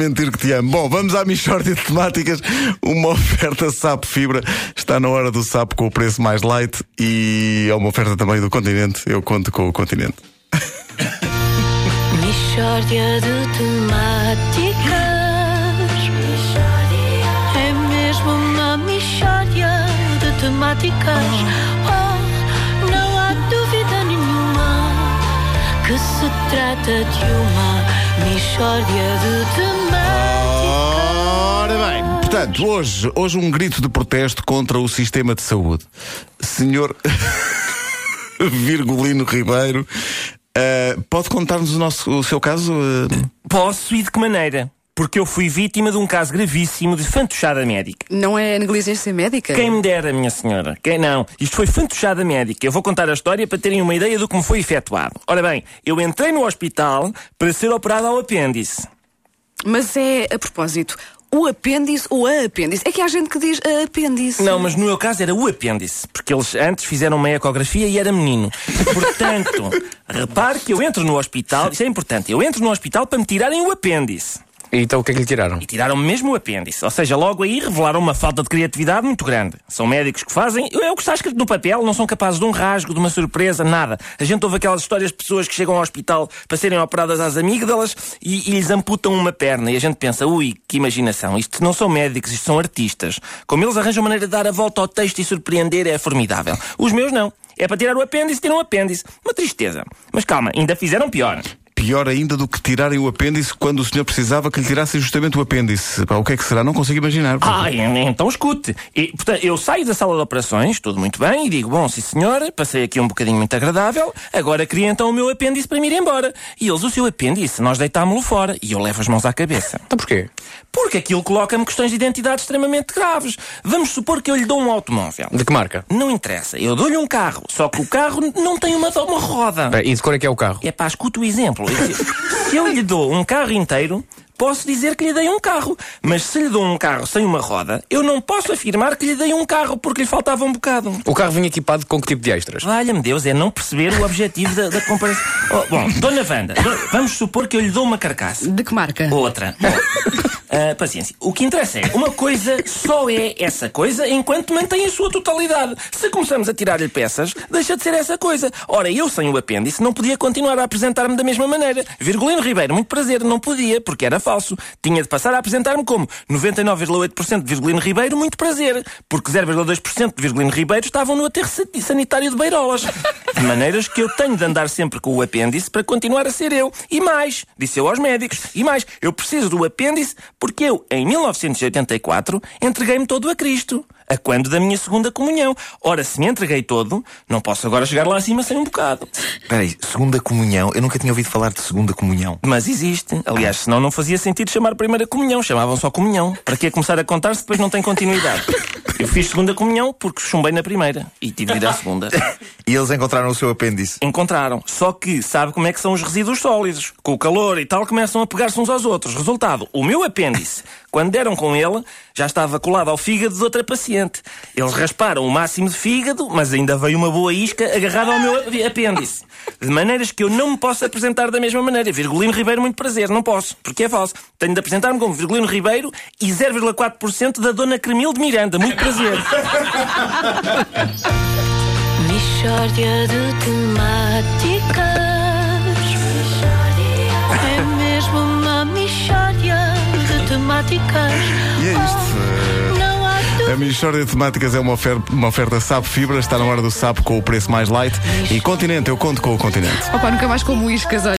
mentir que te amo. Bom, vamos à Michórdia de Temáticas. Uma oferta Sapo Fibra. Está na hora do Sapo com o preço mais light e é uma oferta também do Continente. Eu conto com o Continente. Michórdia de temáticas. É mesmo uma michórdia de temáticas. Oh, não há dúvida nenhuma que se trata de uma michórdia de temáticas. Ora bem, portanto, hoje, hoje um grito de protesto contra o sistema de saúde. Senhor Virgulino Ribeiro, eh, pode contar-nos o, nosso- o seu caso? eh? Posso e de que maneira? Porque eu fui vítima de um caso gravíssimo de fantochada médica. Não é negligência médica? Quem me dera, minha senhora. Quem não? Isto foi fantochada médica. Eu vou contar a história para terem uma ideia do que me foi efetuado. Ora bem, eu entrei no hospital para ser operado ao apêndice. Mas é a propósito. O apêndice ou a apêndice? É que há gente que diz a apêndice. Não, mas no meu caso era o apêndice, porque eles antes fizeram uma ecografia e era menino. Portanto, repare que eu entro no hospital, isso é importante, eu entro no hospital para me tirarem o apêndice. Então o que é que lhe tiraram? E tiraram-me mesmo o apêndice. Ou seja, logo aí revelaram uma falta de criatividade muito grande. São médicos que fazem. É o que está escrito no papel, não são capazes de um rasgo, de uma surpresa, nada. A gente ouve aquelas histórias de pessoas que chegam ao hospital para serem operadas às amígdalas e, e lhes amputam uma perna. E a gente pensa, ui, que imaginação. Isto não são médicos, isto são artistas. Como eles arranjam maneira de dar a volta ao texto e surpreender, é formidável. Os meus não. É para tirar o apêndice, tiram o apêndice. Uma tristeza. Mas calma, ainda fizeram pior. Pior ainda do que tirarem o apêndice quando o senhor precisava que lhe tirassem justamente o apêndice. Pá, o que é que será? Não consigo imaginar. Ah, então escute. E, portanto, eu saio da sala de operações, tudo muito bem, e digo: Bom, sim senhor, passei aqui um bocadinho muito agradável, agora queria então o meu apêndice para me ir embora. E eles, o seu apêndice, nós deitámo-lo fora. E eu levo as mãos à cabeça. Então porquê? Porque aquilo coloca-me questões de identidade extremamente graves. Vamos supor que eu lhe dou um automóvel. De que marca? Não interessa, eu dou-lhe um carro, só que o carro não tem uma, uma roda. E de cor é que é o carro? É pá, escuta o exemplo. Se eu lhe dou um carro inteiro, posso dizer que lhe dei um carro. Mas se lhe dou um carro sem uma roda, eu não posso afirmar que lhe dei um carro porque lhe faltava um bocado. O carro vinha equipado com que tipo de extras? Valha-me Deus, é não perceber o objetivo da, da comparação. Oh, bom, Dona Wanda, vamos supor que eu lhe dou uma carcaça. De que marca? Outra. Bom, ah, paciência. O que interessa é, uma coisa só é essa coisa enquanto mantém a sua totalidade. Se começamos a tirar-lhe peças, deixa de ser essa coisa. Ora, eu sem o apêndice não podia continuar a apresentar-me da mesma maneira. Virgulino Ribeiro, muito prazer, não podia, porque era falso. Tinha de passar a apresentar-me como 99,8% de Virgulino Ribeiro, muito prazer, porque 0,2% de Virgulino Ribeiro estavam no aterro sa- sanitário de Beirolas. De maneiras que eu tenho de andar sempre com o apêndice para continuar a ser eu. E mais, disse eu aos médicos, e mais, eu preciso do apêndice porque eu, em 1984, entreguei-me todo a Cristo. A quando da minha segunda comunhão. Ora, se me entreguei todo, não posso agora chegar lá acima sem um bocado. Peraí, segunda comunhão? Eu nunca tinha ouvido falar de segunda comunhão. Mas existe. Aliás, senão não fazia sentido chamar primeira comunhão. Chamavam só comunhão. Para que começar a contar se depois não tem continuidade? Eu fiz segunda comunhão porque chumbei na primeira e tive de ir à segunda. E eles encontraram o seu apêndice. Encontraram. Só que sabe como é que são os resíduos sólidos. Com o calor e tal, começam a pegar-se uns aos outros. Resultado, o meu apêndice, quando deram com ele, já estava colado ao fígado de outra paciente. Eles rasparam o máximo de fígado, mas ainda veio uma boa isca agarrada ao meu ap- apêndice. De maneiras que eu não me posso apresentar da mesma maneira. Virgulino Ribeiro, muito prazer. Não posso, porque é falso. Tenho de apresentar-me como Virgulino Ribeiro e 0,4% da Dona Cremil de Miranda. Muito prazer. De temáticas. Temáticas. E é isto. Oh, não há A. Michórdia de Temáticas é uma oferta, uma oferta Sapo Fibra. Está na hora do Sapo com o preço mais light. E Continente, eu conto com o Continente. Opa, nunca mais como iscas, olha.